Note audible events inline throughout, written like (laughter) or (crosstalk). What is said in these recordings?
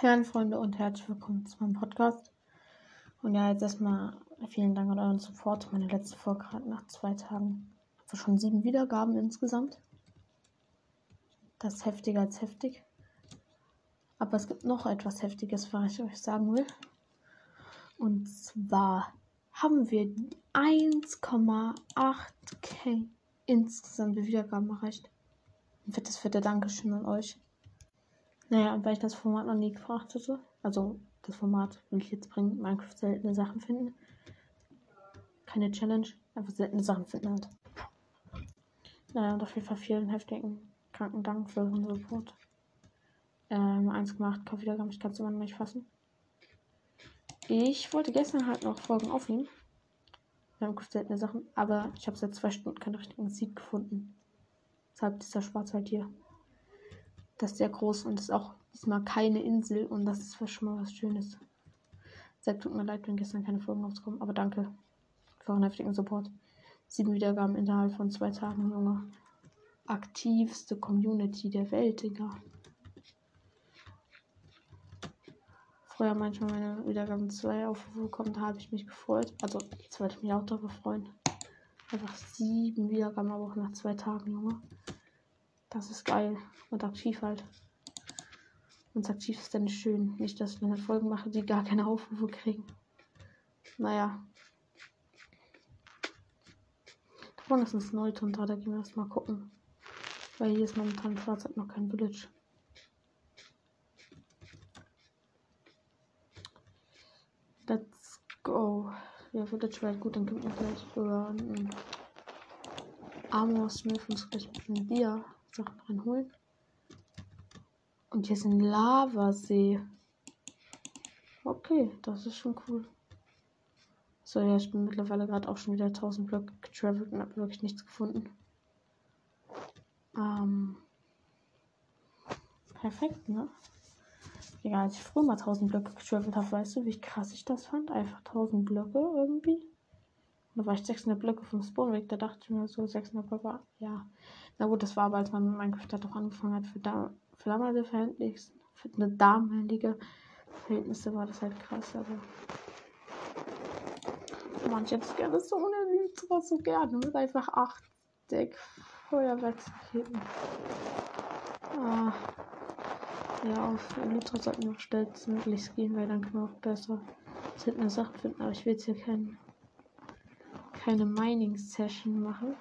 Hey meine Freunde und herzlich willkommen zu meinem Podcast. Und ja, jetzt erstmal vielen Dank an euren Support. Meine letzte Folge gerade nach zwei Tagen. Also schon sieben Wiedergaben insgesamt. Das ist heftiger als heftig. Aber es gibt noch etwas Heftiges, was ich euch sagen will. Und zwar haben wir 1,8k insgesamt Wiedergaben erreicht. Ein fettes, fette Dankeschön an euch. Naja, weil ich das Format noch nie gefragt hatte, also das Format will ich jetzt bringen, Minecraft seltene Sachen finden. Keine Challenge, einfach seltene Sachen finden halt. Naja, und auf jeden Fall vielen heftigen, kranken Dank für euren Support. Ähm, 1,8k Wiedergaben, ich kann es immer noch nicht fassen. Ich wollte gestern halt noch Folgen aufnehmen. Minecraft seltene Sachen, aber ich habe seit zwei Stunden keinen richtigen Sieg gefunden. Deshalb dieser Schwarz halt hier. Das ist sehr groß und ist auch diesmal keine Insel und das ist schon mal was Schönes. Seid tut mir leid, wenn gestern keine Folgen rauskommen, aber danke für euren heftigen Support. Sieben Wiedergaben innerhalb von zwei Tagen, Junge. Aktivste Community der Welt, Digga. Früher manchmal meine Wiedergaben zwei Aufrufe bekommen, da habe ich mich gefreut. Also jetzt wollte ich mich auch darüber freuen. Einfach sieben Wiedergaben, aber auch nach zwei Tagen, Junge. Das ist geil. Und aktiv halt. Und aktiv ist dann schön. Nicht, dass ich eine Folgen mache, die gar keine Aufrufe kriegen. Naja. Da vorne ist ein Snowton da, da gehen wir erstmal gucken. Weil hier ist momentan hat noch kein Village. Let's go. Ja, Village wäre gut, dann können wir gleich über einen Armor Smith uns gleich einem Bier Sachen reinholen. Und hier ist ein Lavasee. Okay, das ist schon cool. So, ja, ich bin mittlerweile gerade auch schon wieder 1000 Blöcke getravelt und habe wirklich nichts gefunden. Ähm, perfekt, ne? Ja, als ich früher mal 1000 Blöcke getravelt habe, weißt du, wie krass ich das fand? Einfach 1000 Blöcke irgendwie. Da war ich 600 Blöcke vom Spawn weg. Da dachte ich mir so, 600 Blöcke, ja. Na gut, das war aber, als man mit Minecraft halt auch angefangen hat. Für, da, für damalige Verhältnisse, für eine damalige Verhältnisse war das halt krass, aber. Man, ich hätte gerne so eine Lytra, so gerne. Mit einfach 8 Deck Feuerwerksraketen. Ah. Ja, auf Lytra sollten wir schnellstmöglich gehen, weil dann können wir auch besser seltene Sachen finden. Aber ich will jetzt hier keinen keine Mining-Session machen.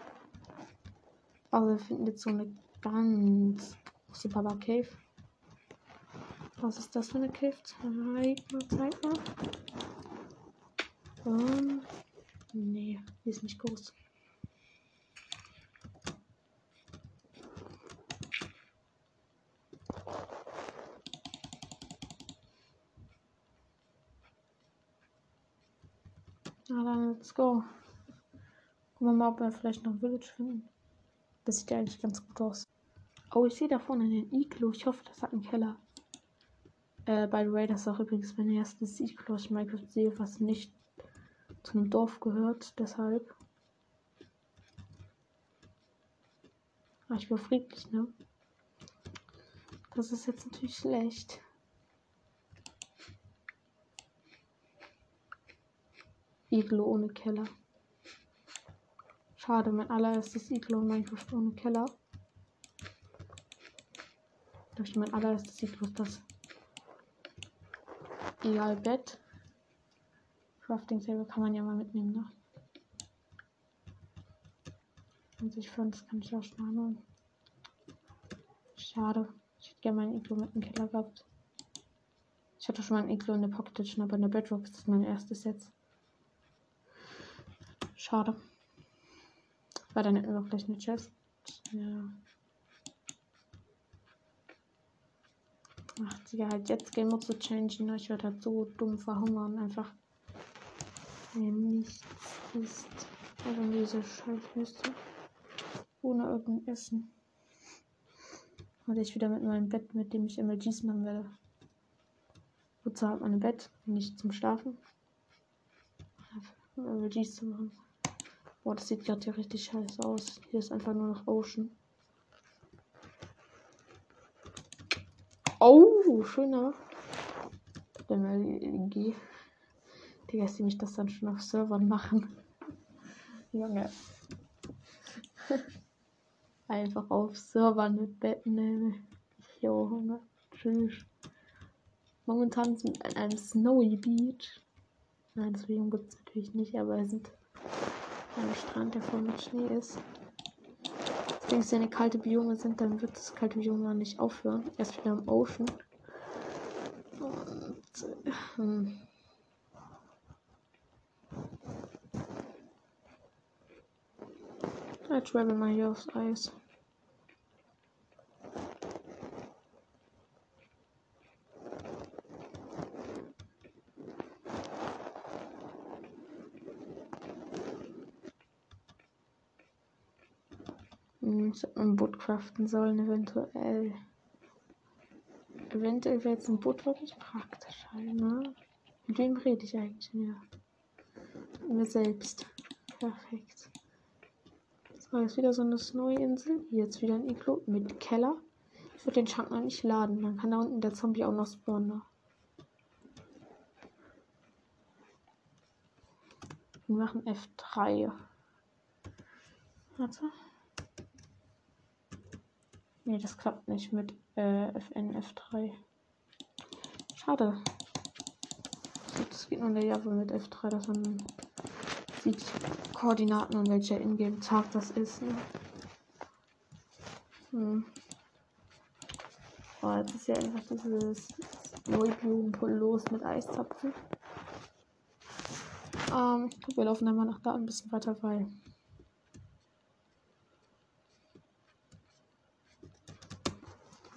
Aber wir finden jetzt so eine ganz große Baba Cave. Was ist das für eine Cave? Zeig mal, zeig mal. Um, nee, die ist nicht groß. Na dann, let's go. Gucken wir mal, ob wir vielleicht noch ein Village finden. Das sieht ja eigentlich ganz gut aus. Oh, ich sehe da vorne einen Iglo. Ich hoffe, das hat einen Keller. Äh, by the way, das ist auch übrigens mein erstes Iglo, ich Minecraft sehe, was nicht zu einem Dorf gehört. Deshalb. Ah, ich war friedlich, ne? Das ist jetzt natürlich schlecht. Iglo ohne Keller. Schade, mein allererstes Iglo in Minecraft ohne Keller. Durch mein allererstes Iglo ist das. Egal, Bett. Crafting Table kann man ja mal mitnehmen, ne? Und sich für uns kann ich auch schon anholen. Schade. Ich hätte gerne meinen Iglo mit dem Keller gehabt. Ich hatte schon mal ein Iglo in der Pocket aber in der Bedrock ist das mein erstes jetzt. Schade. Weil dann auch gleich eine Chest. Ja. Ach, Digga, halt jetzt Game Mode zu changen. Ne? Ich werde halt so dumm verhungern. Einfach. Wenn nichts ist. Also diese Scheißwüste. Ohne irgendein Essen. Und ich wieder mit meinem Bett, mit dem ich MLGs machen werde. Wozu hat man ein Bett? Nicht zum Schlafen. MLGs zu machen. Boah, das sieht gerade hier richtig scheiße aus. Hier ist einfach nur noch Ocean. Oh, schöner. dem LG. Digga, dass die mich das dann schon auf Servern machen. Junge. (laughs) Einfach auf Servern mit Betten nehmen. Junge. Tschüss. Momentan sind wir an einem Snowy Beach. Nein, das Video gibt es natürlich nicht, aber wir sind an einem Strand, der voll mit Schnee ist. Wenn es eine kalte Biome sind, dann wird das kalte Biome nicht aufhören. Erst wieder im Ocean. Und, ähm, ich travel mal hier aufs Eis. Hm, ich hätte ein Boot craften sollen, eventuell. Eventuell wäre jetzt ein Boot wirklich praktisch halt, ne? Mit wem rede ich eigentlich mehr? Mit mir selbst. Perfekt. So, jetzt wieder so eine Snowy-Insel. Jetzt wieder ein Iglo mit Keller. Ich würde den Schrank noch nicht laden. Dann kann da unten der Zombie auch noch spawnen. Ne? Wir machen F3. Warte. Nee, das klappt nicht mit äh, FN F3. Schade. Das geht nur in der Java mit F3, dass man sieht Koordinaten und welcher Ingame-Tag das ist. Ne? Hm. Oh, jetzt ist ja einfach dieses Neublumenpull los mit Eiszapfen. Ähm, ich glaube, wir laufen dann mal nach da ein bisschen weiter, weil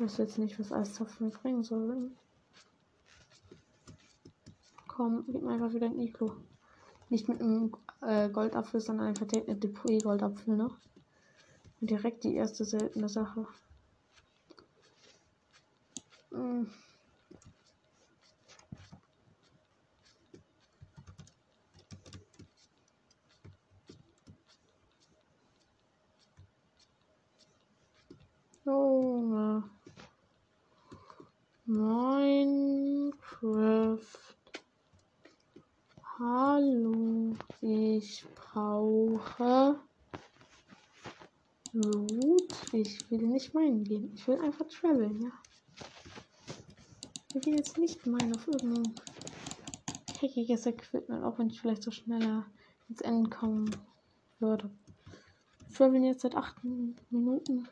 weiß jetzt nicht, was Eiszapfen bringen soll. Komm, gib mir einfach wieder ein Iglo. Nicht mit einem äh, Goldapfel, sondern einfach direkt Depot-Goldapfel noch. Und direkt die erste seltene Sache. Hm. Junge. Minecraft. Hallo. Ich brauche Loot. Ich will nicht meinen gehen. Ich will einfach traveln, ja. Ich will jetzt nicht meinen auf irgendein hackiges Equipment, auch wenn ich vielleicht so schneller ins Ende kommen würde. Wir traveln jetzt seit 8 Minuten.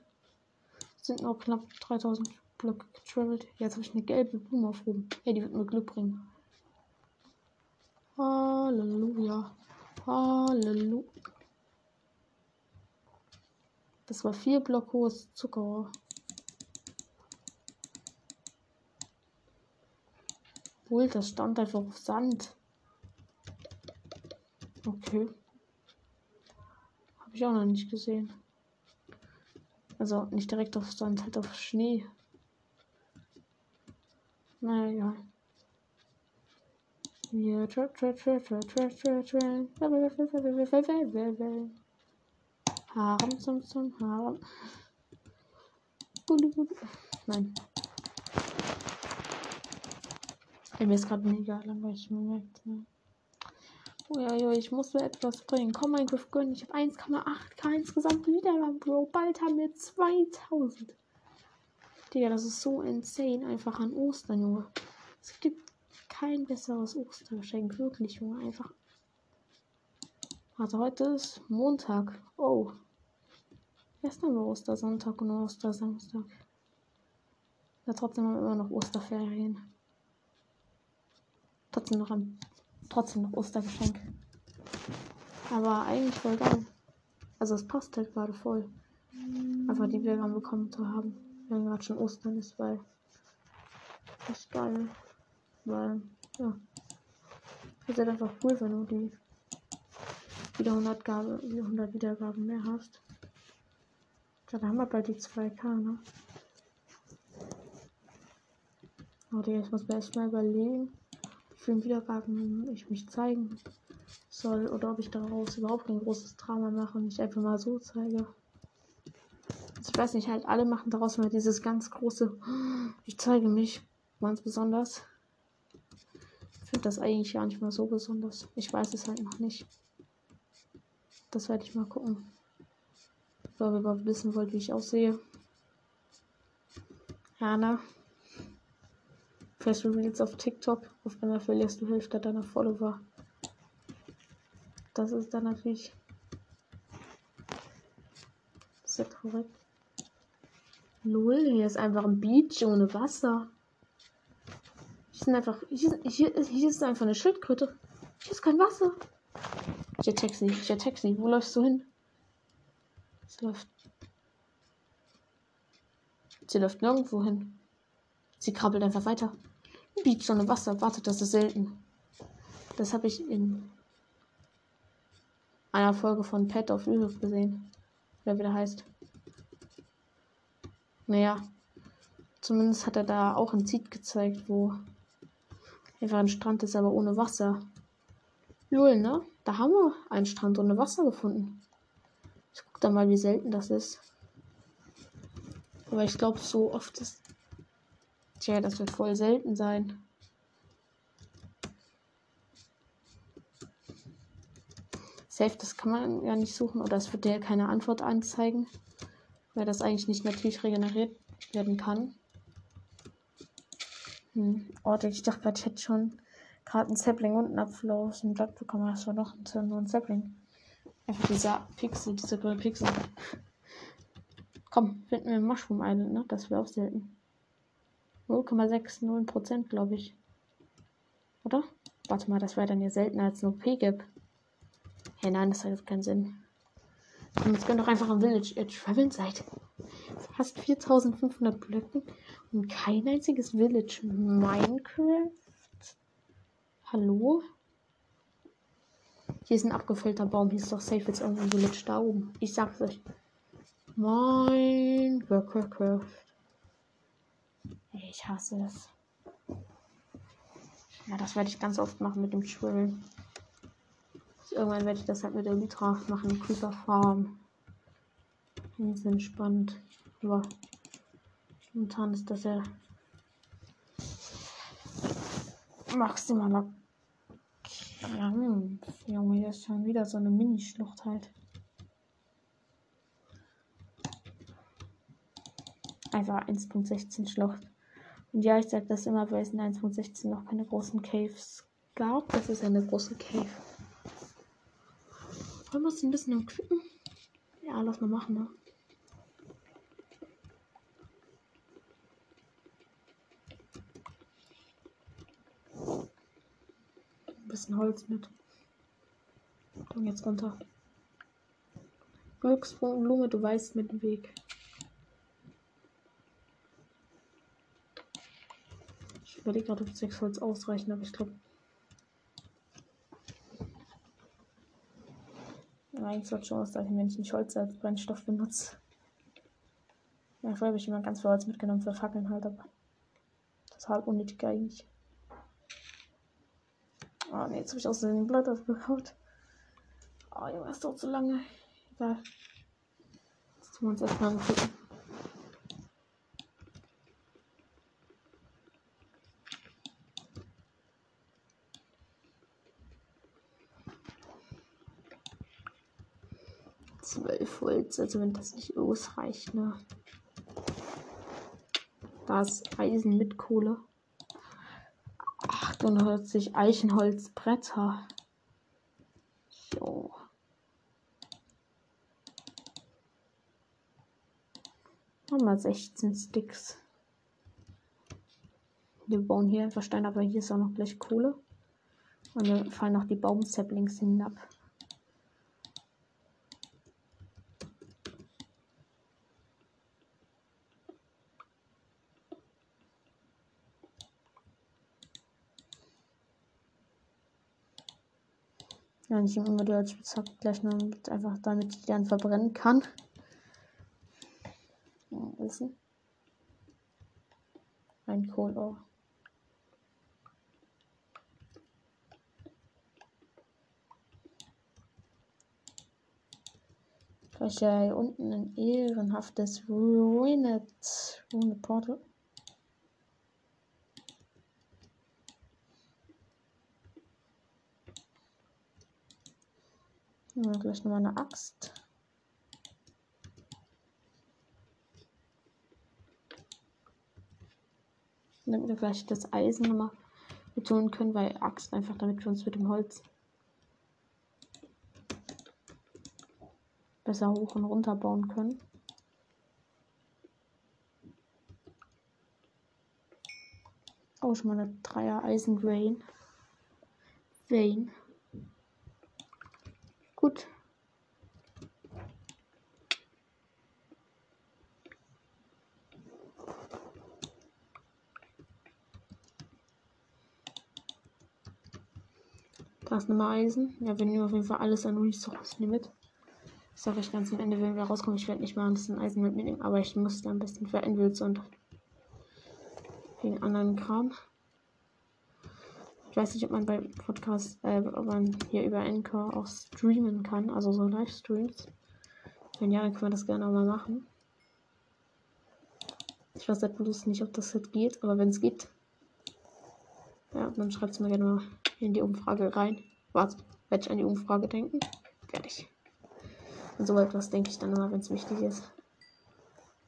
Sind noch knapp 3000 Blöcke getravelt. Jetzt habe ich eine gelbe Blume aufgehoben. Ja, die wird mir Glück bringen. Halleluja. Halleluja. Das war vier Block hohes Zuckerrohr. Wohl, das stand einfach auf Sand. Okay. Habe ich auch noch nicht gesehen. Also nicht direkt auf Sand, halt auf Schnee. Naja. Ja, tra tra tra tra tra tra tra. Harem zum zum Harem. Nein. Ey, mir ist gerade mega langweilig, man merkt. Ne? Ja, ja, ich muss so etwas bringen. Komm, Minecraft gönnen. Ich habe 1,8k insgesamt Wiedergaben, Bro. Bald haben wir 2000. Digga, das ist so insane. Einfach an Ostern, Junge. Es gibt kein besseres Ostergeschenk. Wirklich, Junge. Einfach. Also heute ist Montag. Oh. Gestern war Ostersonntag und Ostersamstag. Ja, trotzdem haben wir immer noch Osterferien. Trotzdem noch ein, trotzdem noch Ostergeschenk. Aber eigentlich voll geil. Also es passt halt gerade voll. Einfach die Wiedergaben bekommen zu haben wenn gerade schon Ostern ist, weil das ist geil. Weil, ja. Es ist einfach cool, wenn du die wieder 100, Gabe, 100 Wiedergaben mehr hast. Dann haben wir bald die 2K, ne? Digga, ich muss mir erstmal überlegen, wie viele Wiedergaben ich mich zeigen soll oder ob ich daraus überhaupt ein großes Drama mache und nicht einfach mal so zeige ich weiß nicht, halt alle machen daraus mal dieses ganz große, ich zeige mich ganz besonders. finde das eigentlich gar nicht mal so besonders. Ich weiß es halt noch nicht. Das werde ich mal gucken. Weil ihr überhaupt wissen wollt, wie ich aussehe. Ja, ne? Vielleicht Reels auf TikTok. Auf einmal verlierst du Hälfte deiner Follower. Das ist dann natürlich sehr korrekt. Lol, hier ist einfach ein Beach ohne Wasser. Hier sind einfach. Hier, hier, ist einfach eine Schildkröte. Hier ist kein Wasser. Ich Taxi, ich Taxi. Wo läufst du hin? Sie läuft. Sie läuft nirgendwo hin. Sie krabbelt einfach weiter. Beach ohne Wasser. Wartet, das ist selten. Das habe ich in einer Folge von Pet auf YouTube gesehen. Wer wieder heißt. Naja, zumindest hat er da auch ein Seed gezeigt, wo einfach ein Strand ist, aber ohne Wasser. Lol, ne? Da haben wir einen Strand ohne Wasser gefunden. Ich guck da mal, wie selten das ist. Aber ich glaube, so oft ist. Tja, das wird voll selten sein. Safe, das kann man ja nicht suchen oder es wird dir keine Antwort anzeigen weil das eigentlich nicht natürlich regeneriert werden kann. Hm. Oh, ich dachte bei Chat schon gerade ein Sapling und ein Apfel Blatt bekommen. Das war doch nur ein Sapling. Einfach dieser Pixel, dieser grüne Pixel. Komm, finden wir Mushroom Island, ne? Das wäre auch selten. 0,60% glaube ich. Oder? Warte mal, das wäre dann ja seltener als nur P-Gap. Hey, nein, das hat keinen Sinn. Und jetzt könnt doch einfach am Village Edge traveln seit fast 4500 Blöcken und kein einziges Village Minecraft. Hallo? Hier ist ein abgefüllter Baum. Hier ist doch safe jetzt irgendein Village da oben. Ich sag's euch. Minecraft. Ich hasse es. Ja, das werde ich ganz oft machen mit dem Schwimmen. Irgendwann werde ich das halt mit der Ultra machen, Creeper Farm. Ganz entspannt. Aber momentan ist das ja maximaler Krampf. Junge, hier ist schon wieder so eine Mini-Schlucht halt. Einfach 1.16 Schlucht. Und ja, ich sage das immer, weil es in 1.16 noch keine großen Caves gab. Das ist eine große Cave. Wollen wir uns ein bisschen equippen? Ja, lass mal machen, ne? Ein bisschen Holz mit. Komm jetzt runter. Glücksbogen, Blume, du weißt mit dem Weg. Ich überlege gerade, ob 6 Holz ausreichen, aber ich glaube, Eigentlich sollte schon ausreichen, wenn ich nicht Holz als Brennstoff benutze. Ja, vorher habe ich immer ganz viel Holz mitgenommen für Fackeln halt, aber total unnötig eigentlich. Oh ne, jetzt habe ich aus dem Blatt aufgehaut. Oh Junge, das dauert so lange. Egal. Jetzt tun wir uns erstmal angucken. 12 Holz, also wenn das nicht ausreicht, ne? Da Eisen mit Kohle. 48 Eichenholzbretter. So. Nochmal 16 Sticks. Wir bauen hier einfach Stein, aber hier ist auch noch gleich Kohle. Und dann fallen noch die Baumsaplings hinab. Ja, ich nehme immer die Holzspitzhacke gleich mit, einfach damit ich die dann verbrennen kann. Wissen. Ein Kohle. Vielleicht ja hier unten ein ehrenhaftes Ruined Ruined Portal. Ja, gleich nochmal eine Axt. Damit wir gleich das Eisen nochmal betonen können, weil Axt einfach, damit wir uns mit dem Holz besser hoch und runter bauen können. Auch schon mal eine Dreier Eisengrain. Vein. Gut. Da ist nochmal Eisen. Ja, wir nehmen auf jeden Fall alles an Ressourcen mit. Das sage ich ganz am Ende, wenn wir rauskommen. Ich werde nicht mal ein bisschen Eisen mitnehmen, aber ich muss da ein bisschen Enwils und wegen anderen Kram. Ich weiß nicht, ob man bei Podcast, äh, ob man hier über Anchor auch streamen kann, also so Livestreams. Wenn ja, dann können wir das gerne auch mal machen. Ich weiß halt bloß nicht, ob das jetzt geht, aber wenn es geht, ja, dann schreibt es mir gerne mal in die Umfrage rein. Was? Werde ich an die Umfrage denken? Ich. Und so etwas denke ich dann immer, wenn es wichtig ist.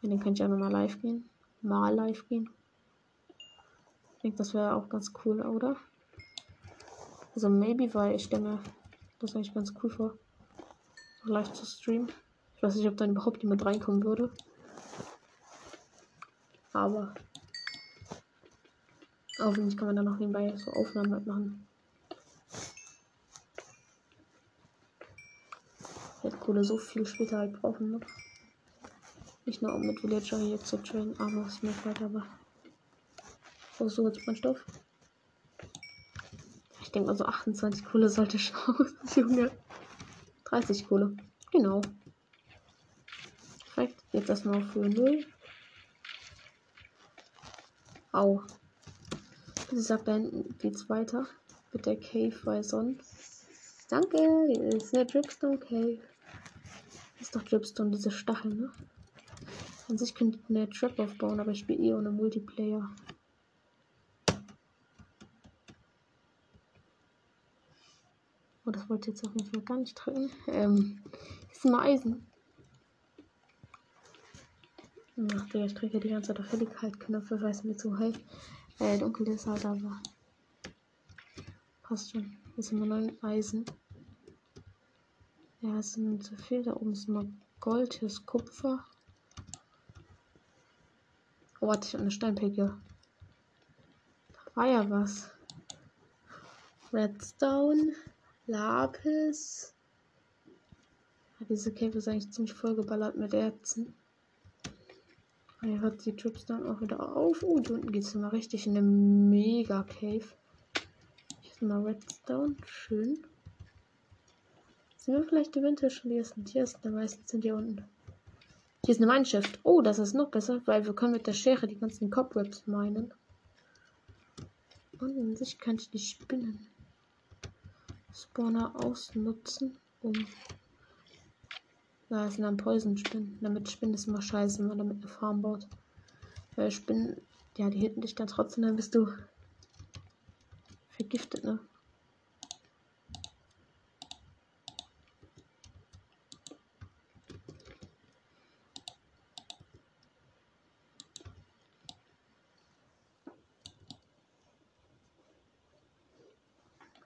Und dann könnte ich auch nochmal live gehen. Mal live gehen. Ich denke, das wäre auch ganz cool, oder? Also maybe, weil ich denke, das eigentlich ganz cool vor, live zu streamen. Ich weiß nicht, ob dann überhaupt jemand reinkommen würde. Aber hoffentlich kann man dann noch nebenbei so Aufnahmen machen. Hätte Kohle so viel später halt brauchen, ne? Nicht nur um mit Villager hier zu trainen, aber es mir weiter, aber. Oh, so jetzt mein Stoff. Ich denke mal so 28 Kohle sollte schauen, (laughs) Junge. 30 Kohle. Genau. Perfekt. Jetzt erstmal für 0. Au. Sie sagt, da hinten weiter. Mit der Cave, weil sonst. Danke, hier ist eine Dripstone Cave. Ist doch Dripstone, diese Stacheln, ne? An sich könnte ich eine Trap aufbauen, aber ich spiele eh ohne Multiplayer. Oh, das wollte ich jetzt auf jeden Fall gar nicht drücken. Ähm, ist mal Eisen. Ach, der, ich drücke die ganze Zeit auf Helligkeit-Knöpfe, weil es mir zu hell, äh, dunkel ist halt, aber passt schon. Hier sind wir neun Eisen. Ja, es sind zu viel. Da oben ist noch Gold, hier ist Kupfer. Oh, warte, ich habe eine Steinpicke. Da war ja was. Redstone. Lapis. Diese Cave ist eigentlich ziemlich vollgeballert mit Erzen. Hier hört die Trips dann auch wieder auf. Oh, hier unten geht es mal richtig in eine Mega Cave. Hier ist mal Redstone. Schön. Sind wir vielleicht eventuell schon die ersten Tiers? Die meisten sind hier unten. Hier ist eine Mineshift. Oh, das ist noch besser, weil wir können mit der Schere die ganzen Cobwebs meinen. Und in sich kann ich die Spinnen. Spawner ausnutzen, um. Da sind dann Poison-Spinnen. Damit Spinnen ist immer scheiße, wenn man damit eine Farm baut. Weil Spinnen, ja, die hitten dich dann trotzdem, dann bist du vergiftet, ne?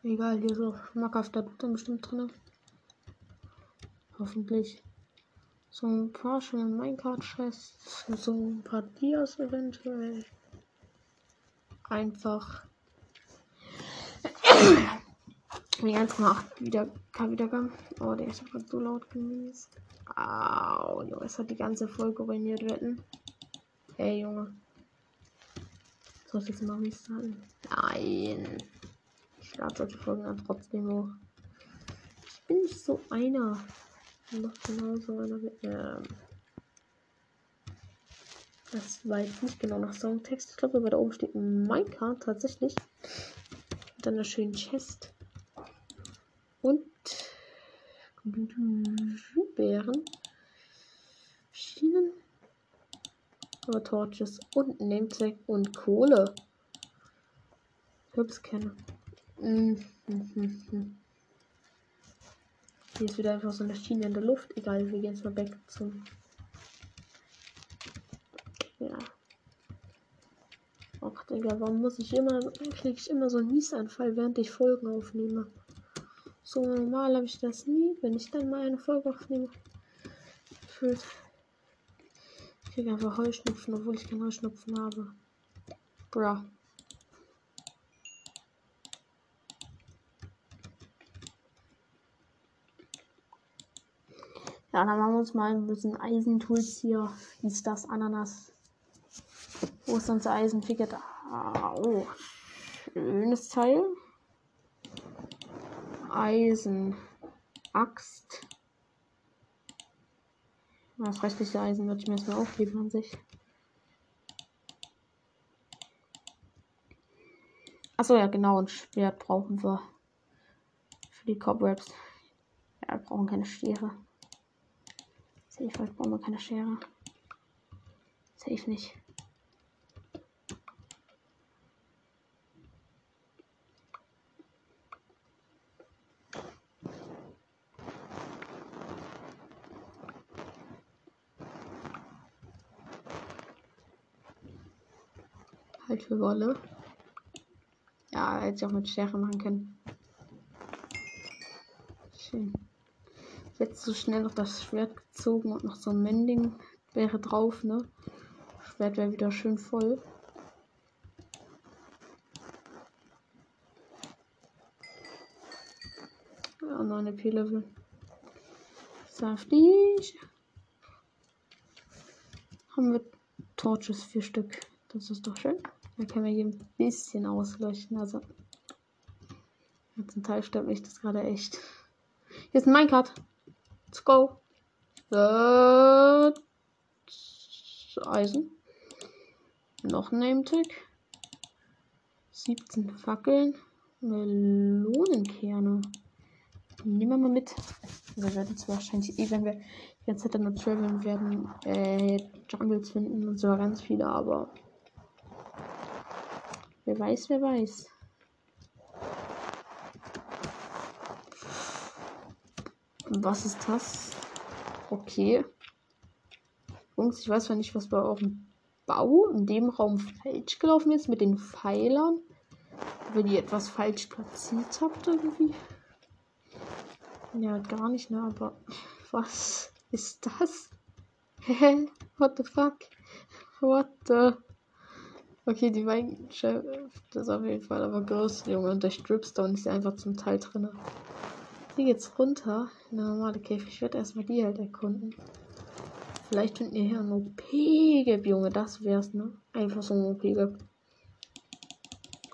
Egal, hier ist auch schmackhafter dann bestimmt drin. Hoffentlich. So ein paar schöne Minecart-Chests. So ein paar Dias eventuell. Einfach. Die 1,8 wieder Wiedergaben. Oh, der ist gerade so laut gewesen. Au, Junge, es hat die ganze Folge ruiniert wetten. Hey, Junge. Soll ich jetzt mal restarten? Nein. Ich lade solche Folgen dann trotzdem hoch. Ich bin nicht so einer. Noch genauso einer mit ähm, Das war jetzt nicht genau nach Songtext. Ich glaube, da oben steht Minecraft tatsächlich. Mit einer schönen Chest. Und Bären. Schienen. Aber Torches und Nametag und Kohle. Hübs kenne. Mhm. Hier ist wieder einfach so eine Schiene in der Luft. Egal, wir gehen jetzt mal back zum. Ja. Ach, Digga, warum muss ich immer, krieg ich immer so einen Niesanfall, während ich Folgen aufnehme? So normal habe ich das nie, wenn ich dann mal eine Folge aufnehme. Fühlt. Ich krieg einfach Heuschnupfen, obwohl ich keinen Heuschnupfen habe. Bra. Ja, dann machen wir uns mal ein bisschen Eisentools hier. Ist das Ananas? Wo ist unser Eisenpicket? Ah, oh. Schönes Teil. Eisen. Axt. Das restliche Eisen würde ich mir erstmal aufgeben an sich. Achso, ja, genau. Ein Schwert brauchen wir. Für die Cobwebs. Ja, wir brauchen keine Schere. Safe, halt brauchen wir keine Schere. Safe nicht. Halt für Wolle. Ja, hätte ich auch mit Schere machen können. Schön. Jetzt so schnell noch das Schwert gezogen und noch so ein Mending wäre drauf, ne? Schwert wäre wieder schön voll. Ja, noch eine P-Level. Saftig. Haben wir Torches, vier Stück. Das ist doch schön. Da können wir hier ein bisschen ausleuchten. Also, zum Teil stört mich das gerade echt. Hier ist ein Minecart. Go. Äh, Eisen. Noch ein Name-Tag. 17 Fackeln. Melonenkerne. Nehmen wir mal mit. Wir werden es wahrscheinlich eh, wenn wir die ganze Zeit nur traveln werden, äh, Jungles finden und so ganz viele, aber wer weiß, wer weiß. Was ist das? Okay. Jungs, ich weiß zwar nicht, was bei eurem Bau in dem Raum falsch gelaufen ist mit den Pfeilern. Ob ihr etwas falsch platziert habt irgendwie. Ja, gar nicht, ne? Aber (laughs) was ist das? (laughs) Hä? What the fuck? What the? Okay, die Minecraft ist auf jeden Fall aber groß, Junge. Und der Stripstone ist einfach zum Teil drin. Hier geht's runter. Eine normale Käfig. Ich werde erstmal die halt erkunden. Vielleicht finden wir hier ein OP-Gap, Junge. Das wär's, ne? Einfach so ein OP-Gap.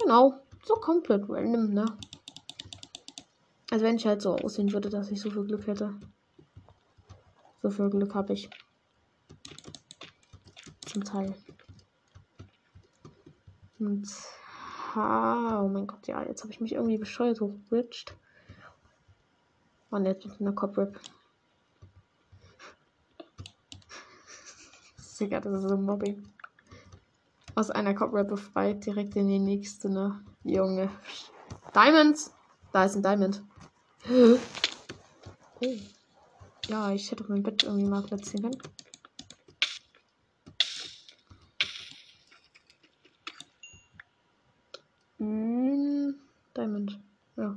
Genau. So komplett random, ne? Also wenn ich halt so aussehen würde, dass ich so viel Glück hätte. So viel Glück habe ich. Zum Teil. Und. Ha, oh mein Gott, ja, jetzt habe ich mich irgendwie bescheuert hochgerutscht. Mann, jetzt mit einer Coprip. Digga, das ist so Mobbing. Aus einer Coprip befreit, direkt in die nächste, ne? Junge. Diamonds! Da ist ein Diamond. Oh. Ja, ich hätte mein Bett irgendwie mal platzieren können. Mm, Diamond. Ja.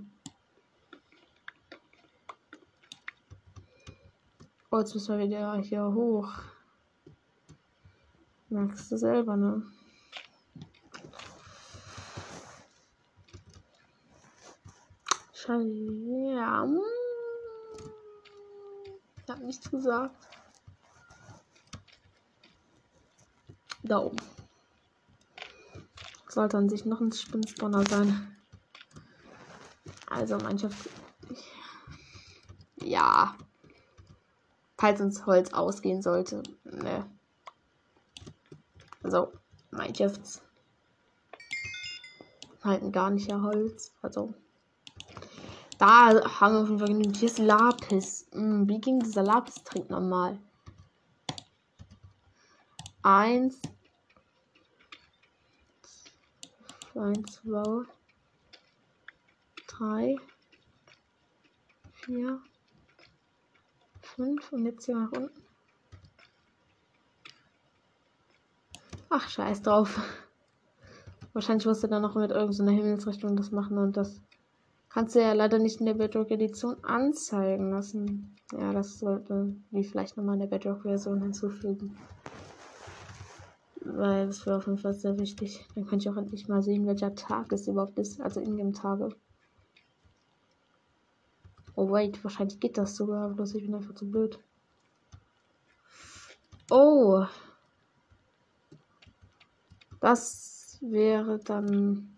Oh, jetzt müssen wir wieder hier hoch. Merkst du selber, ne? Scheiße. Ja. Ich hab nichts gesagt. Da oben. Sollte an sich noch ein Spinnspawner sein. Also Mannschaft. Ja. Falls uns Holz ausgehen sollte. Ne. Also, Minecrafts halten gar nicht ja Holz. Also. Da haben wir auf jeden Fall genügend. Hier ist Lapis. Hm, wie ging dieser Lapis-Trink normal? Eins. Eins, zwei. Drei. Vier. 5 und jetzt hier nach unten. Ach, scheiß drauf. Wahrscheinlich musst du dann noch mit irgendeiner Himmelsrichtung das machen und das kannst du ja leider nicht in der Bedrock Edition anzeigen lassen. Ja, das sollte wie vielleicht nochmal in der Bedrock Version hinzufügen. Weil das wäre auf jeden Fall sehr wichtig. Dann könnte ich auch endlich mal sehen, welcher Tag es überhaupt ist. Also in dem Tage. Oh wait, wahrscheinlich geht das sogar, bloß ich bin einfach zu blöd. Oh. Das wäre dann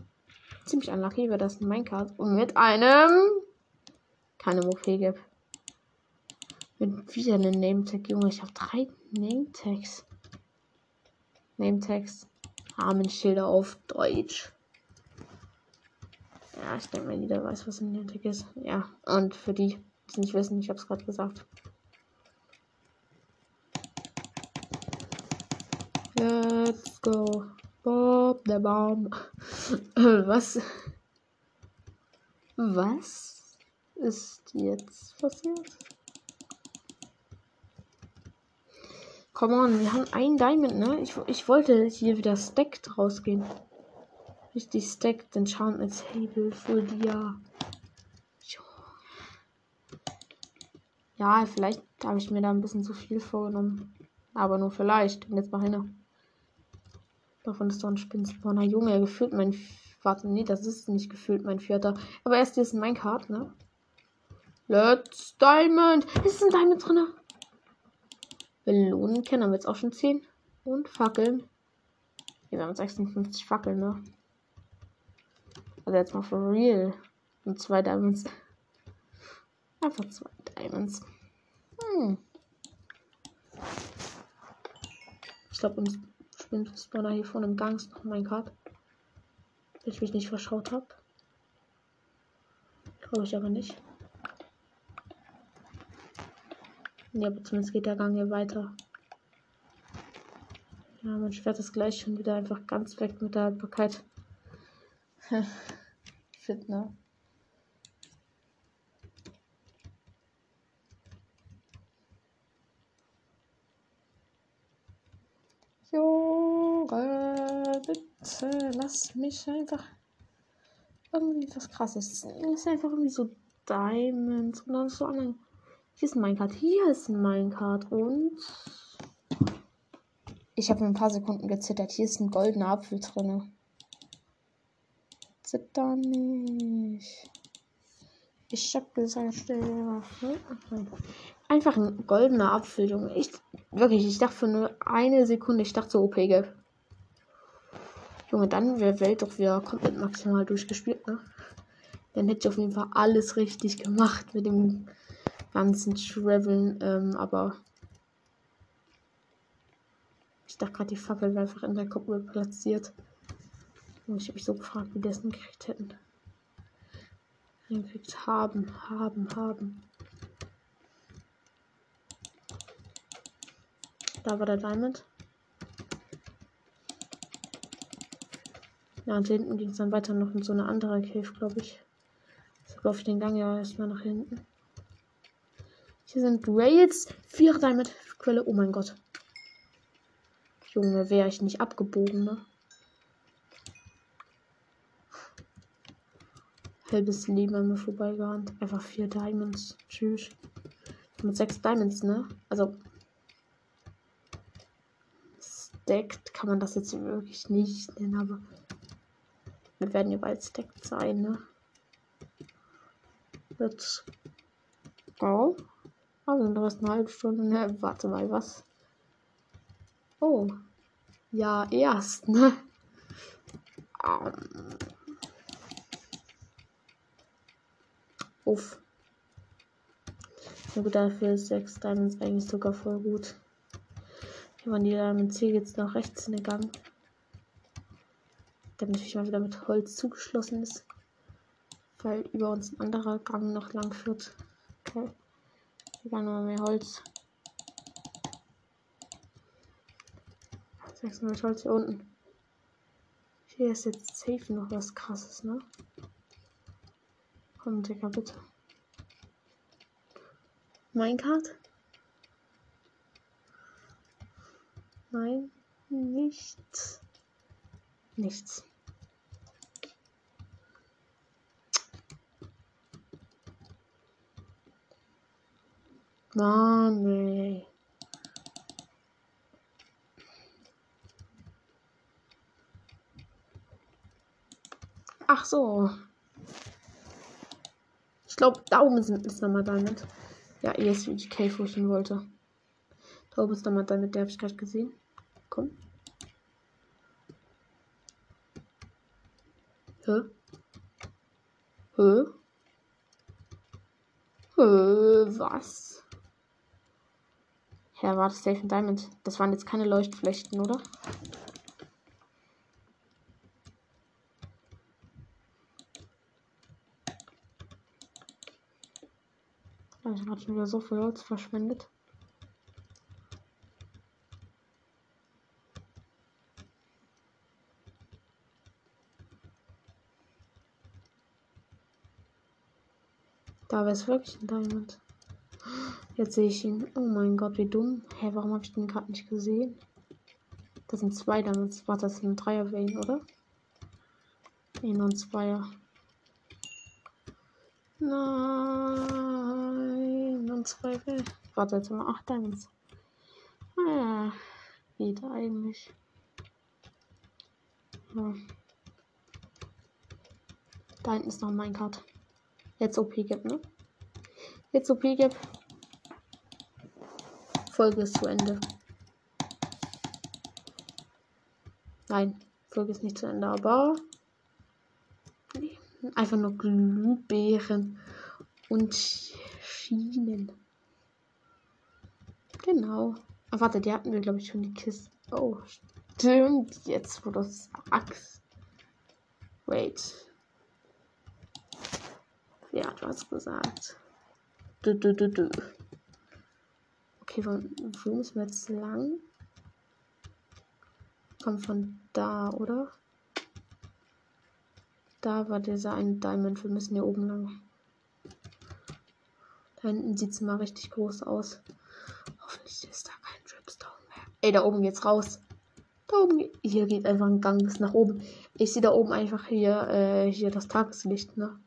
ziemlich unlucky, wäre das ein Minecart. Und mit einem keine gibt. Mit wieder einem Name-Tag, Junge. Ich habe drei Name-Tags. Name-Tags. Armenschilder auf Deutsch. Ja, ich denke mal, jeder weiß, was Name-Tag ist. Ja, und für die, die es nicht wissen, ich habe es gerade gesagt. Let's go. Bob der Baum. (laughs) was? Was ist jetzt passiert? Come on, wir haben ein Diamond, ne? Ich, ich wollte hier wieder stacked rausgehen. Richtig stacked, Enchantment Table, Full Dia. Ja, vielleicht habe ich mir da ein bisschen zu viel vorgenommen. Aber nur vielleicht. Und jetzt mal hin. Davon ist doch ein Spinnspawner. Junge, gefühlt mein. Warte, nee, das ist nicht gefühlt mein vierter. Aber erst ist mein Card, ne? Let's Diamond. Ist ein Diamond drin? Belohnen kennen wir jetzt auch schon 10. Und Fackeln. Hier, wir haben 56 Fackeln, ne? Also jetzt mal for real. Und zwei Diamonds. Einfach zwei Diamonds. Hm. Ich glaube, uns spinnt Spawner hier vorne im Gang ist noch mein Card. Wenn ich mich nicht verschaut habe. Glaube ich aber nicht. Ja, aber zumindest geht der Gang hier weiter. Ja, mein Schwert ist gleich schon wieder einfach ganz weg mit der Haltbarkeit. (laughs) Fit, ne? Junge, bitte lass mich einfach irgendwie was krasses. Es ist einfach irgendwie so Diamonds und dann so anderen hier ist ein Minecart. Hier ist ein Minecart. Und. Ich habe ein paar Sekunden gezittert. Hier ist ein goldener Apfel drin. Zitter nicht. Ich hab gesagt, stell Einfach ein goldener Apfel, Junge. Ich, wirklich, ich dachte für nur eine Sekunde, ich dachte so OP gelb. Junge, dann wäre Welt doch wieder komplett maximal durchgespielt, ne? Dann hätte ich auf jeden Fall alles richtig gemacht mit dem ganzen Traveln, ähm, aber ich dachte gerade, die Fackel wäre einfach in der Kuppel platziert. Und ich habe mich so gefragt, wie die das gekriegt hätten. Gekriegt haben, haben, haben. Da war der Diamond. Ja, und hinten ging es dann weiter noch in so eine andere Cave, glaube ich. So laufe ich den Gang ja erstmal nach hinten. Hier sind Rails. Vier Diamond Quelle. Oh mein Gott. Junge, wäre ich nicht abgebogen, ne? Halbes Leben an mir vorbeigerannt. Einfach vier Diamonds. Tschüss. Mit sechs Diamonds, ne? Also. Stacked kann man das jetzt wirklich nicht nennen, aber. Wir werden ja bald stacked sein, ne? Let's go. Also, du hast eine halbe Stunde. Ne, warte mal, was? Oh. Ja, erst, ne? Um. (laughs) Uff. Gut, dafür ist 6 Diamonds eigentlich sogar voll gut. Hier waren die Diamond C jetzt nach rechts in den Gang. Damit natürlich mal wieder mit Holz zugeschlossen ist. Weil über uns ein anderer Gang noch lang führt. Okay. Hier war mehr Holz. 600 Holz hier unten. Hier ist jetzt safe noch was krasses, ne? Komm, Digga, bitte. Minecart? Nein, nichts. Nichts. Mann, ey. Ach so. Ich glaube, da oben sind, ist nochmal Diamond. Ja, ESVGK, wo ich hin wollte. Da oben ist nochmal Diamond, der habe ich gerade gesehen. Komm. Hä? Hä? Hä? Was? Ja, war das Safe Diamond? Das waren jetzt keine Leuchtflechten, oder? Ich habe schon wieder so viel Holz verschwendet. Da wäre es wirklich ein Diamond. Jetzt sehe ich ihn. Oh mein Gott, wie dumm. Hä, warum habe ich den gerade nicht gesehen? Das sind zwei Diamonds. Warte, das ist ein Dreier oder? Ein und Zweier. Nein, und zwei Vein. Warte, jetzt haben wir acht Diamonds. Ah, geht eigentlich. Ja. Da hinten ist noch mein Card. Jetzt OP gibt, ne? Jetzt OP gibt. Folge ist zu Ende. Nein, Folge ist nicht zu Ende, aber einfach nur Glühbeeren und Schienen. Genau. Ah, warte, die hatten wir, glaube ich, schon die Kiste. Oh, stimmt. Jetzt, wo du sagst. Wait. Wer hat was gesagt? Du, du, du, du. Okay, von wo müssen wir jetzt lang? Kommt von da, oder? Da war dieser eine Diamond. Wir müssen hier oben lang. Hinten sieht es mal richtig groß aus. Hoffentlich ist da kein Dripstone mehr. Ey, da oben geht's raus. Da oben, hier geht einfach ein Gang bis nach oben. Ich sehe da oben einfach hier, äh, hier das Tageslicht, ne?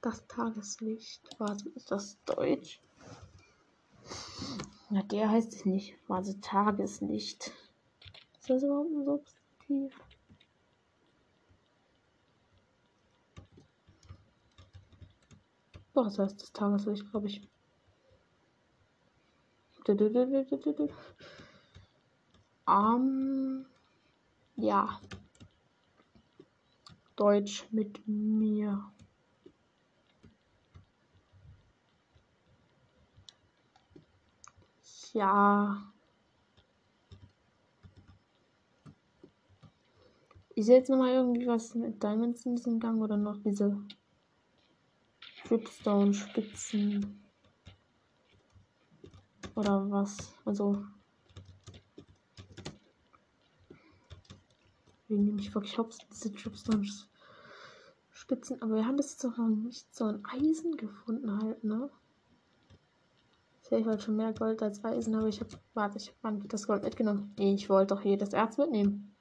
Das Tageslicht. Warte, ist das Deutsch? Na, der heißt es nicht. Warte, Tageslicht. Ist das überhaupt ein Substantiv? Doch, das heißt das Tageslicht, glaube ich. Um, ja. Deutsch mit mir. ja. Sehe jetzt nochmal irgendwie was mit Diamonds in diesem Gang oder noch diese Dripstone-Spitzen. Oder was? Also. Wir nehmen ich wirklich diese Dripstone-Spitzen. Aber wir haben bis jetzt noch nicht so ein Eisen gefunden halt, ne? Ich wollte schon mehr Gold als Eisen, aber ich habe. Warte, ich habe das Gold mitgenommen. Ich wollte doch jedes Erz mitnehmen.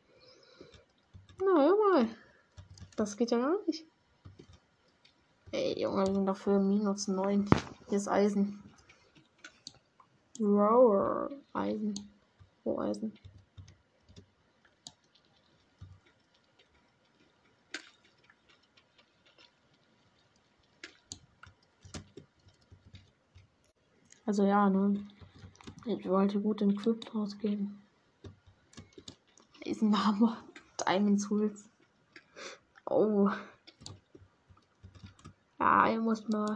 Na, ja mal. Das geht ja gar nicht. Ey, Junge, wir sind dafür minus 9. Hier ist Eisen. Rower. Eisen. Wo oh, Eisen? Also ja, ne? Ich wollte gut in Crypt ausgehen. Eisenhammer. (laughs) Diamond Tools. Oh. Ja, ich muss mal.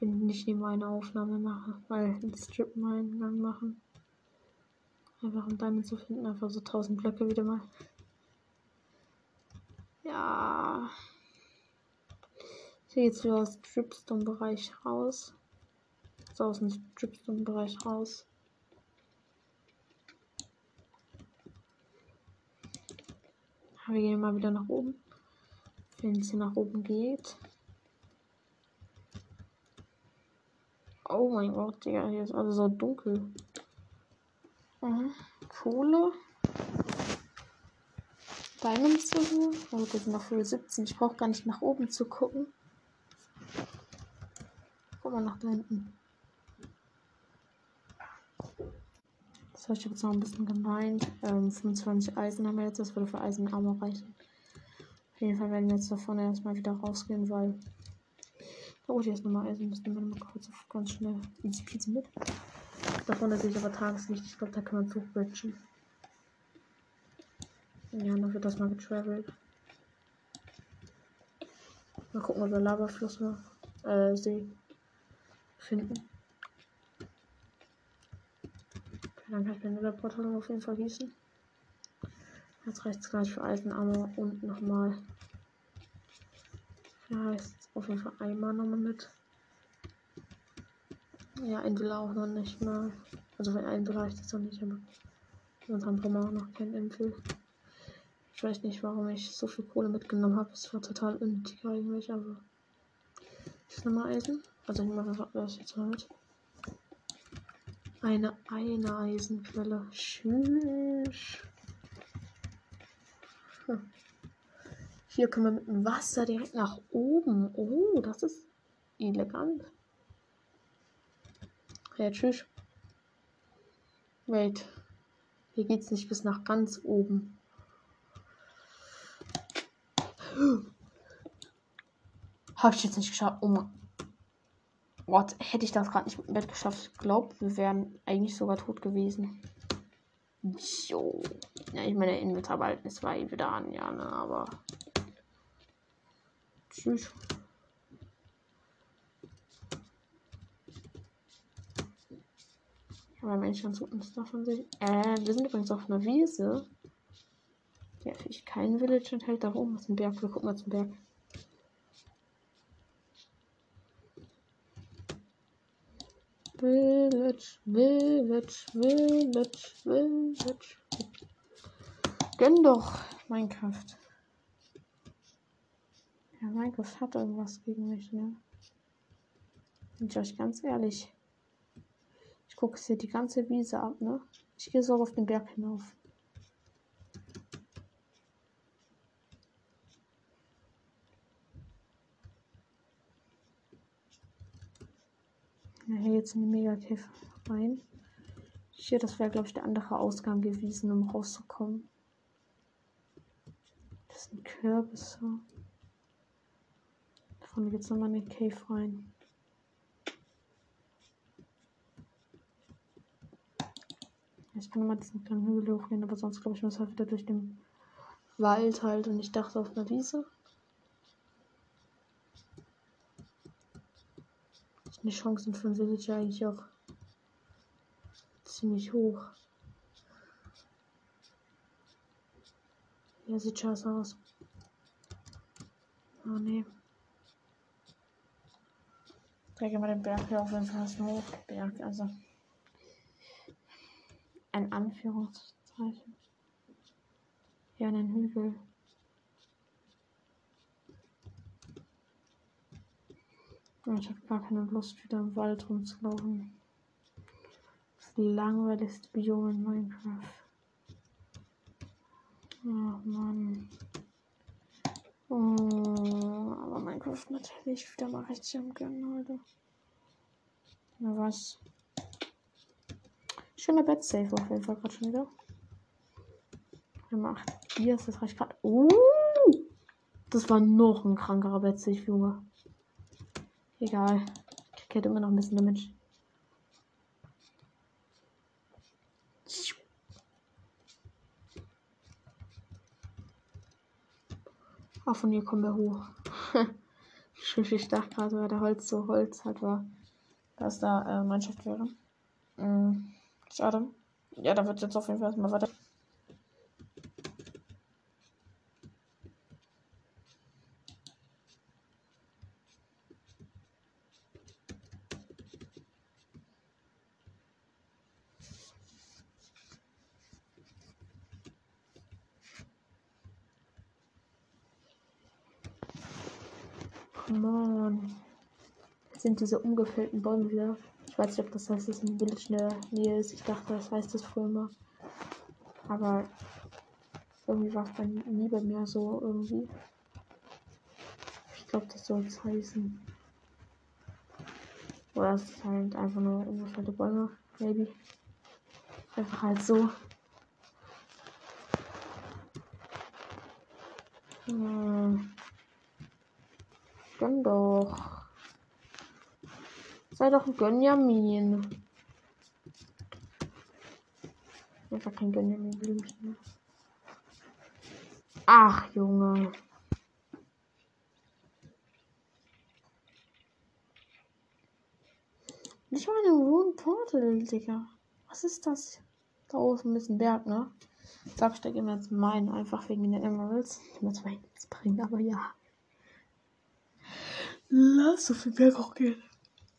Wenn ich hier meine Aufnahme mache, weil einen Strip mal Eingang machen. Einfach um Diamond zu finden, einfach so 1000 Blöcke wieder mal. Ja. Ich gehe jetzt wieder aus dem Stripstone-Bereich raus. So aus dem Stripstone-Bereich raus. Wir gehen mal wieder nach oben. Wenn es hier nach oben geht. Oh mein Gott, Digga, hier ist alles so dunkel. Mhm. Kohle. Diamonds so. Oh, wir sind noch für 17. Ich brauche gar nicht nach oben zu gucken. Guck mal nach da hinten. Das heißt, ich habe jetzt noch ein bisschen gemeint. Ähm, 25 Eisen haben wir jetzt. Das würde für Eisenarmor reichen. Jeden Fall werden wir jetzt davon erstmal wieder rausgehen, weil. Oh, hier ist nochmal Eisen. Das nehmen wir mal kurz ganz schnell easy peasy mit. Davon ich aber Tageslicht. Ich glaube, da kann man zugbridgen. Ja, dann wird das mal getravelt. Mal gucken, ob wir Lavafluss noch äh, See finden. Okay, dann halt den Portal auf jeden Fall gießen. Jetzt reicht es gleich für Eisenarmor und nochmal. Heißt auf jeden Fall einmal nochmal mit. Ja, Villa auch noch nicht mal. Also für ein reicht es noch nicht, aber sonst haben wir auch noch kein Empfehl. Ich weiß nicht, warum ich so viel Kohle mitgenommen habe. Es war total unnötig eigentlich, aber ich nehme mal Eisen. Also ich mache das jetzt mal mit. Eine eine Eisenquelle. Tschüss. Hm. Hier können wir mit dem Wasser direkt nach oben. Oh, das ist elegant. Ja, tschüss. Wait. Hier geht's nicht bis nach ganz oben. Habe ich jetzt nicht geschafft. Oh mein Gott, hätte ich das gerade nicht mit dem Bett geschafft. Ich glaube, wir wären eigentlich sogar tot gewesen. Jo. Ja, ich meine, Inventar bald ist war wieder an, ja, ne, aber. Tschüss. Aber Menschen zu uns davon sich. Äh, wir sind übrigens auf einer Wiese. Ja, ich kein Village und hält da oben ist ein Berg. Wir gucken mal zum Berg. Village, Village, Village, Village. Gönn doch, Minecraft. Ja, Minecraft hat irgendwas gegen mich, ne? Bin ich euch ganz ehrlich. Ich gucke hier die ganze Wiese ab, ne? Ich gehe so auf den Berg hinauf. Ja, hier jetzt in die Mega-Cave rein. Hier, das wäre, glaube ich, der andere Ausgang gewesen, um rauszukommen. Das sind Kürbisse. Geht es nochmal in die Cave rein. Ich kann nochmal diesen kleinen Hügel hochgehen, aber sonst glaube ich, muss halt wieder durch den Wald halt und ich dachte auf einer Wiese. die Chancen von Village eigentlich auch ziemlich hoch. Ja, sieht scheiße aus. Oh ne. Träge mal den Berg hier auf jeden Fall Hochberg, also ein Anführungszeichen. Ja, einen Hügel. Ich habe gar keine Lust, wieder im Wald rumzulaufen. Das langweiligste Biom in Minecraft. Ach Mann. Oh, aber Minecraft natürlich wieder mal richtig am Gönnen heute. Na was? Schöner Bett safe auf jeden Fall gerade schon wieder. Wir machen hier ist das reicht gerade. Uh, das war noch ein krankerer Bett safe, Junge. Egal. Ich kriege immer noch ein bisschen Damage. Auch von hier kommen wir hoch. Schön viel stark gerade, weil der Holz so Holz halt war. Dass da äh, Mannschaft wäre. Mhm. Schade. Ja, da wird jetzt auf jeden Fall erstmal weiter. On. Jetzt sind diese umgefällten Bäume wieder Ich weiß nicht, ob das heißt, dass ein Village in der Nähe ist. Ich dachte, das heißt das früher immer. Aber irgendwie war es bei nie bei mir so irgendwie. Ich glaube, das soll es heißen. Oder es ist halt einfach nur irgendwelche Bäume. Maybe. Einfach halt so. Hm. Gönn doch. Sei doch ein Gönjamin. Einfach kein Gönjamin-Blümchen. Ach, Junge. Ich war in einem Rune Portal, Digga. Was ist das? Da oben ist ein Berg, ne? Sag gehen wir jetzt meinen, einfach wegen den Emeralds. Nichts bringen, aber ja. Lass auf den Berg auch gehen.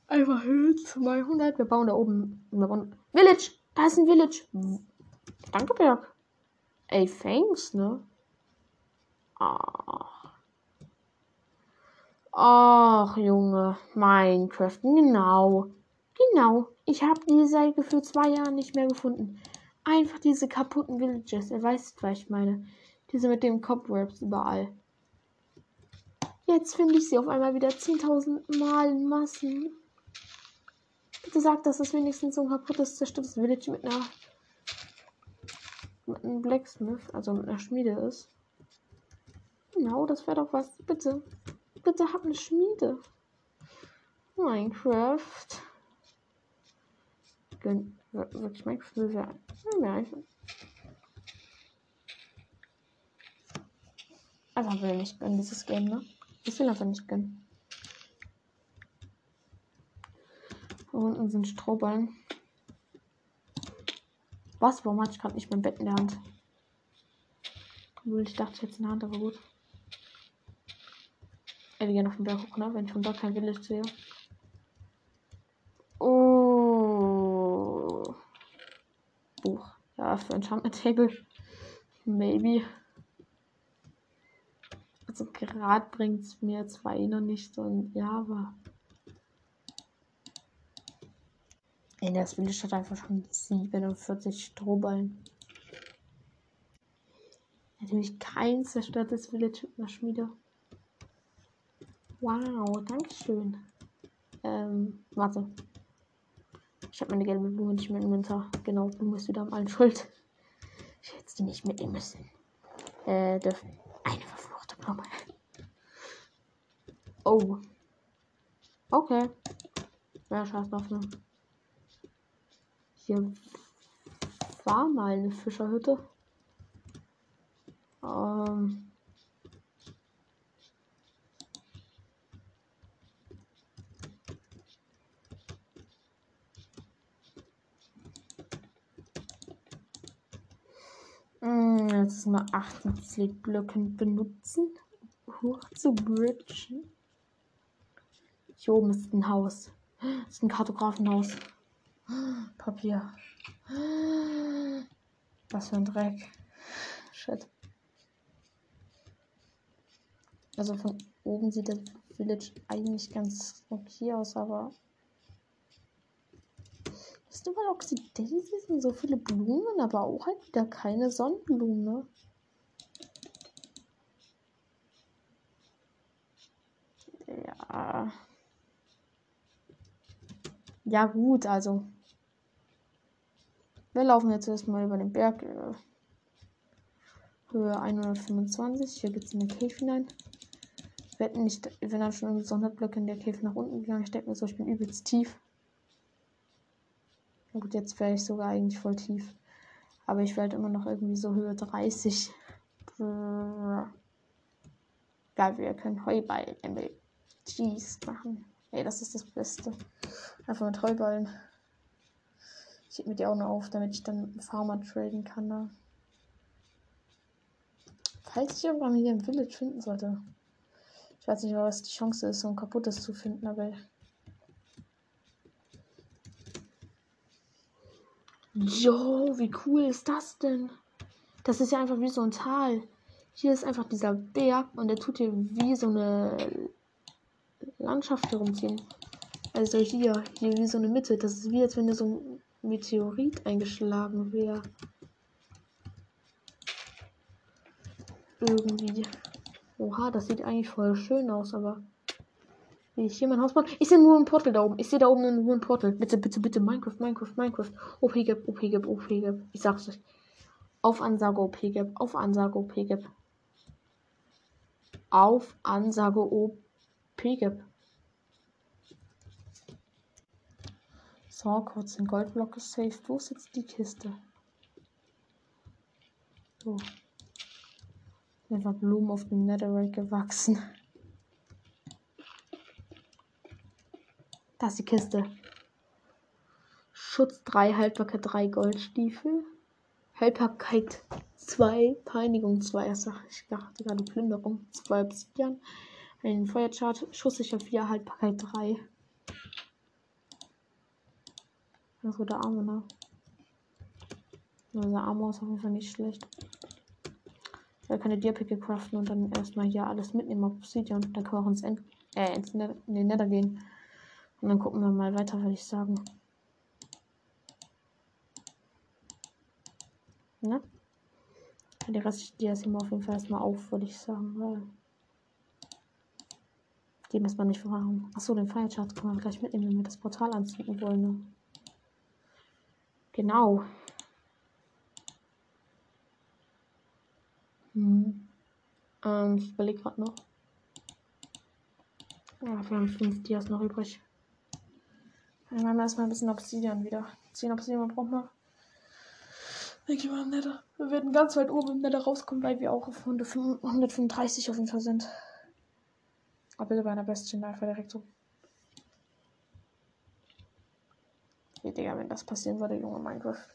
Einfach Höhe 200. Wir bauen da oben. Wir bauen Village! Da ist ein Village! Danke, Berg. Ey, thanks, ne? Ach. Ach, Junge. Minecraft, genau. Genau. Ich habe diese Seite für zwei Jahre nicht mehr gefunden. Einfach diese kaputten Villages. Er weiß, was ich meine. Diese mit den Cobwebs überall. Jetzt finde ich sie auf einmal wieder 10.000 Mal in Massen. Bitte sag, dass es wenigstens so ein kaputtes, zerstörtes Village mit einer mit einem Blacksmith, also mit einer Schmiede ist. Genau, das wäre doch was. Bitte. Bitte hab eine Schmiede. Minecraft. Gönn. Wirklich Minecraft ja. Ja, ich. Also will nicht gönnen, dieses Game, ne? Ich will einfach nicht gönnen. Hier unten sind Strohballen. Was? Warum hatte ich gerade nicht mein Bett in der Hand? Obwohl ich dachte, ich hätte es in der Hand, aber gut. Ey, wir gehen auf den Berg hoch, ne? Wenn ich von dort kein Village sehe. Oh. Buch. Ja, für Enchantment Table. Maybe. Also gerade bringt es mir zwar eh noch nicht ein Ja, aber. In der Village hat einfach schon 47 Strohballen. Natürlich kein zerstörtes Village mit einer Schmiede. Wow, danke schön. Ähm, warte. Ich habe meine gelbe Blume nicht mehr im Inventar. Genau, du musst wieder am allen schuld. Ich hätte sie nicht mitnehmen müssen. Äh, dürfen. Blume. Oh. Okay. Ja, scheiß drauf, ne? Hier war mal eine Fischerhütte. Ähm. Mm, jetzt mal 28 Blöcken benutzen, hoch zu bridgen. Hier oben ist ein Haus. Das ist ein Kartografenhaus. Papier. Was für ein Dreck. Shit. Also von oben sieht das Village eigentlich ganz okay aus, aber ist überall Oxidasies und so viele Blumen, aber auch halt wieder keine Sonnenblume. Ja. Ja, gut, also. Wir laufen jetzt erstmal über den Berg. Äh, Höhe 125. Hier geht es in den Cave hinein. Wir hätten nicht, wenn dann schon irgendwie 100 Blöcke in der Cave nach unten gegangen. Ich denke mir so, ich bin übelst tief. Gut, jetzt wäre ich sogar eigentlich voll tief. Aber ich werde immer noch irgendwie so Höhe 30. Geil, wir können Heuballen Cheese machen. Ey, das ist das Beste. Einfach mit Heuballen. Ich heb mir die noch auf, damit ich dann Farmer traden kann. Ne? Falls ich irgendwann hier im Village finden sollte. Ich weiß nicht, was die Chance ist, so ein kaputtes zu finden, aber Jo, wie cool ist das denn? Das ist ja einfach wie so ein Tal. Hier ist einfach dieser Berg und der tut hier wie so eine Landschaft herumziehen. Also hier, hier wie so eine Mitte. Das ist wie als wenn da so ein Meteorit eingeschlagen wäre. Irgendwie. Oha, das sieht eigentlich voll schön aus, aber. Will ich hier mein Haus bauen? Ich sehe nur ein Portal da oben. Ich sehe da oben nur ein Portal. Bitte, bitte, bitte. Minecraft, Minecraft, Minecraft. OP gib, OP gib, OP gib. Ich sag's euch. Auf Ansage OP gib. Auf Ansage OP gib. Auf Ansage OP gib. So, kurz den Goldblock gesaved. Wo ist jetzt die Kiste? So. Einfach Blumen auf dem Netherite gewachsen. Das ist die Kiste. Schutz 3, Haltbarkeit 3, Goldstiefel. Haltbarkeit 2, Peinigung 2. Ich dachte gerade Plünderung. 2 Obsidian. Ein Feuerchart. Schusssicher 4, Haltbarkeit 3. Das wird der Arme, ne? Also der Armor ist auf jeden Fall nicht schlecht. Da kann ich Diapicke craften und dann erstmal hier alles mitnehmen Obsidian. Dann können wir auch ins, End äh, ins Nether gehen. Und dann gucken wir mal weiter, würde ich sagen. Ne? Die Rest die erst immer auf jeden Fall erstmal auf, würde ich sagen, weil. Die müssen wir nicht verraten. Achso, den Feiertag können wir gleich mitnehmen, wenn wir das Portal anzünden wollen. Ne? Genau. Hm. Ähm, ich überlege gerade noch. Ja, wir haben fünf Dias noch übrig. Dann machen wir erstmal ein bisschen Obsidian wieder. 10 Obsidian brauchen wir. Denke ich mal, netter. Wir werden ganz weit oben im Nether rauskommen, weil wir auch auf 135 auf jeden Fall sind. Aber bitte bei einer Bestien einfach direkt so. Okay, Digga, wenn das passieren würde, Junge Minecraft.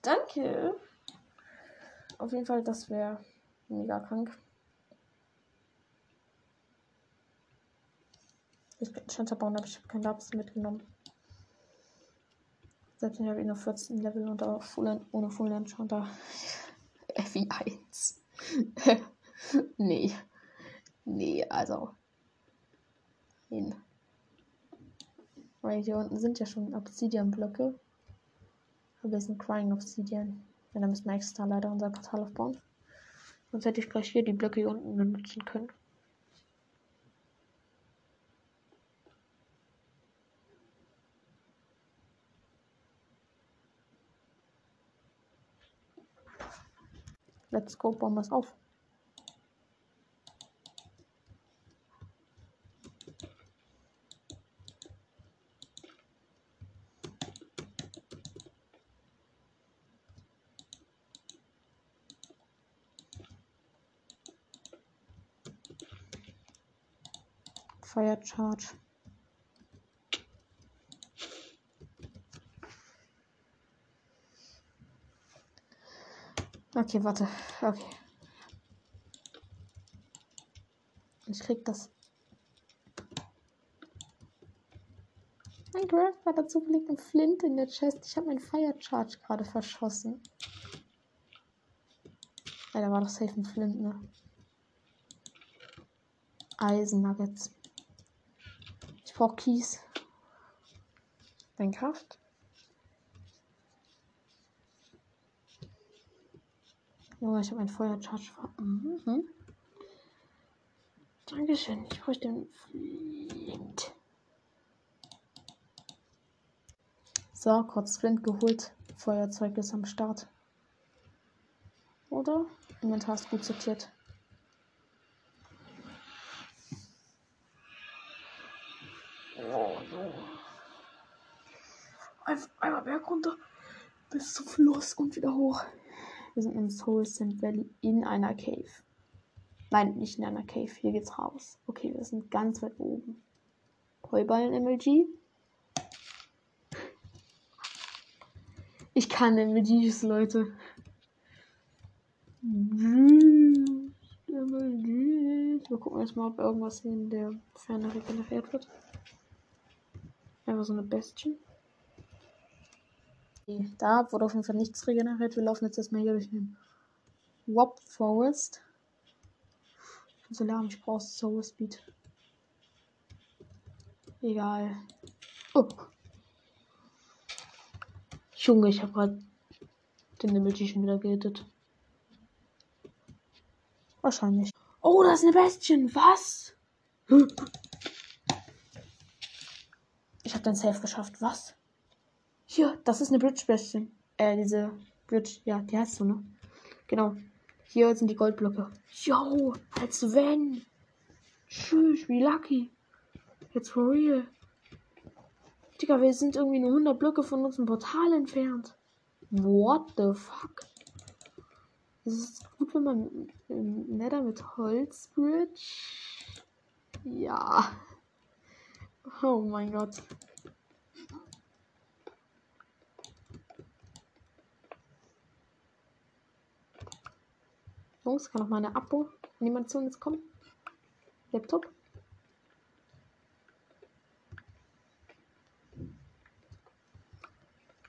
Danke. Auf jeden Fall, das wäre mega krank. Enchanter bauen, aber ich habe kein Lapis mitgenommen. Selbst habe ich nur 14 Level und auch Full, ohne Full Enchanter. (laughs) Wie 1. (laughs) nee. Nee, also. Nein. Weil hier unten sind ja schon Obsidian-Blöcke. Aber wir sind Crying Obsidian. Ja, dann müssen wir extra leider unser Portal aufbauen. Sonst hätte ich gleich hier die Blöcke hier unten benutzen können. Let's go, es auf. Fire Charge. Okay, warte. Okay. Ich krieg das. Mein Graf war dazu liegt ein Flint in der Chest. Ich habe meinen Fire Charge gerade verschossen. Ja, da war doch safe ein Flint, ne? Eisen Nuggets. Ich brauche Kies. Dein Kraft. Junge, ich habe ein Feuercharge. Mhm. Dankeschön. Ich bräuchte den Flint. So, kurz Flint geholt. Feuerzeug ist am Start. Oder? Inventar ist gut sortiert. Einmal Berg runter bis zum Fluss und wieder hoch. Wir sind im Soul Sand Valley in einer Cave. Nein, nicht in einer Cave. Hier geht's raus. Okay, wir sind ganz weit oben. Heuballen MLG. Ich kann MLGs, Leute. MLGs. Wir gucken erstmal, ob irgendwas in der Ferne regeneriert wird. Einfach so eine Bestien. Da wurde auf jeden Fall nichts regeneriert. Wir laufen jetzt erstmal hier durch den Wop Forest. Alarm, ich brauche Soul Speed. Egal. Oh. Junge, ich habe gerade den Magician wieder gehittet. Wahrscheinlich. Oh, das ist eine Bestien. Was? Ich habe den Safe geschafft. Was? Hier, das ist eine Bridge-Bestien. Äh, diese Bridge. Ja, die heißt so, ne? Genau. Hier sind die Goldblöcke. Yo, als wenn. Tschüss, wie lucky. Jetzt for real. Digga, wir sind irgendwie nur 100 Blöcke von unserem Portal entfernt. What the fuck? Es ist gut, wenn man im Nether mit Holzbridge. Ja. Oh mein Gott. Jungs, kann noch mal eine Abo-Animation jetzt kommen? Laptop?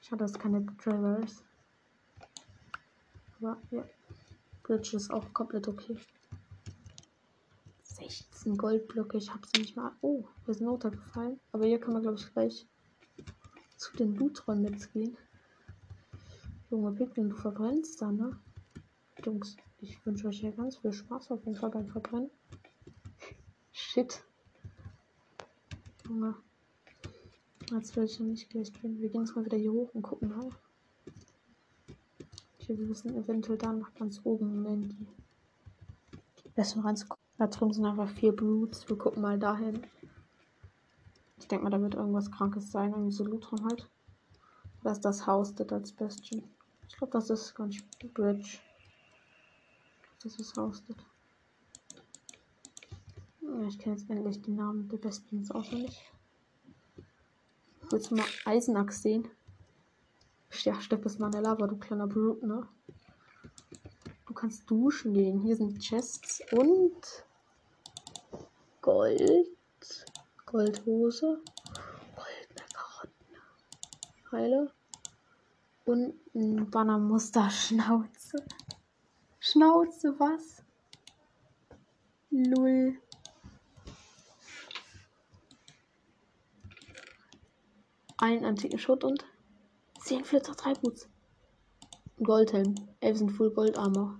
Schade, dass keine Trailers. Aber ja. Bridge ist auch komplett okay. 16 Goldblöcke, ich habe sie nicht mal. Oh, hier ist ein Noter gefallen. Aber hier kann man, glaube ich, gleich zu den Looträumen mitgehen. Junge Piglin, du verbrennst da, ne? Jungs, ich wünsche euch ja ganz viel Spaß auf jeden Fall beim Verbrennen. Shit. Junge. Jetzt will ich ja nicht gleich drin. Wir gehen jetzt mal wieder hier hoch und gucken mal. Okay, wir müssen eventuell da nach ganz oben die Besten reinzukommen. Da drüben sind einfach vier Brutes. Wir gucken mal dahin. Ich denke mal, da wird irgendwas Krankes sein. Irgendwie so Lutron halt. Da ist das Haus, das als Bastion. Ich glaube, das ist nicht Bridge. Das ist Haus, das. Ja, ich kenne jetzt endlich die Namen der Bastions auswendig. Willst du mal Eisenachs sehen? Ja, Stepp ist mal in der Lava, du kleiner Brute, ne? Du kannst duschen gehen. Hier sind Chests und Gold. Goldhose. Goldene Karotten. Heile. Und ein Bannermuster Schnauze. Schnauze, was? Null. Ein antiken Schutt und 10 Flitzer, 3 Boots. Goldhelm. 11 sind Full Gold Armor.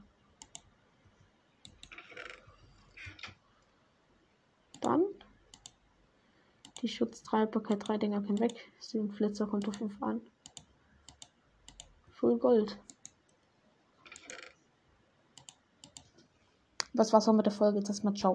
Dann die Schutz 3, Haltbarkeit 3 Dinger können weg. 7 Flitzer kommt auf 5 an. Full Gold. Das war's auch mit der Folge. Das mal ciao.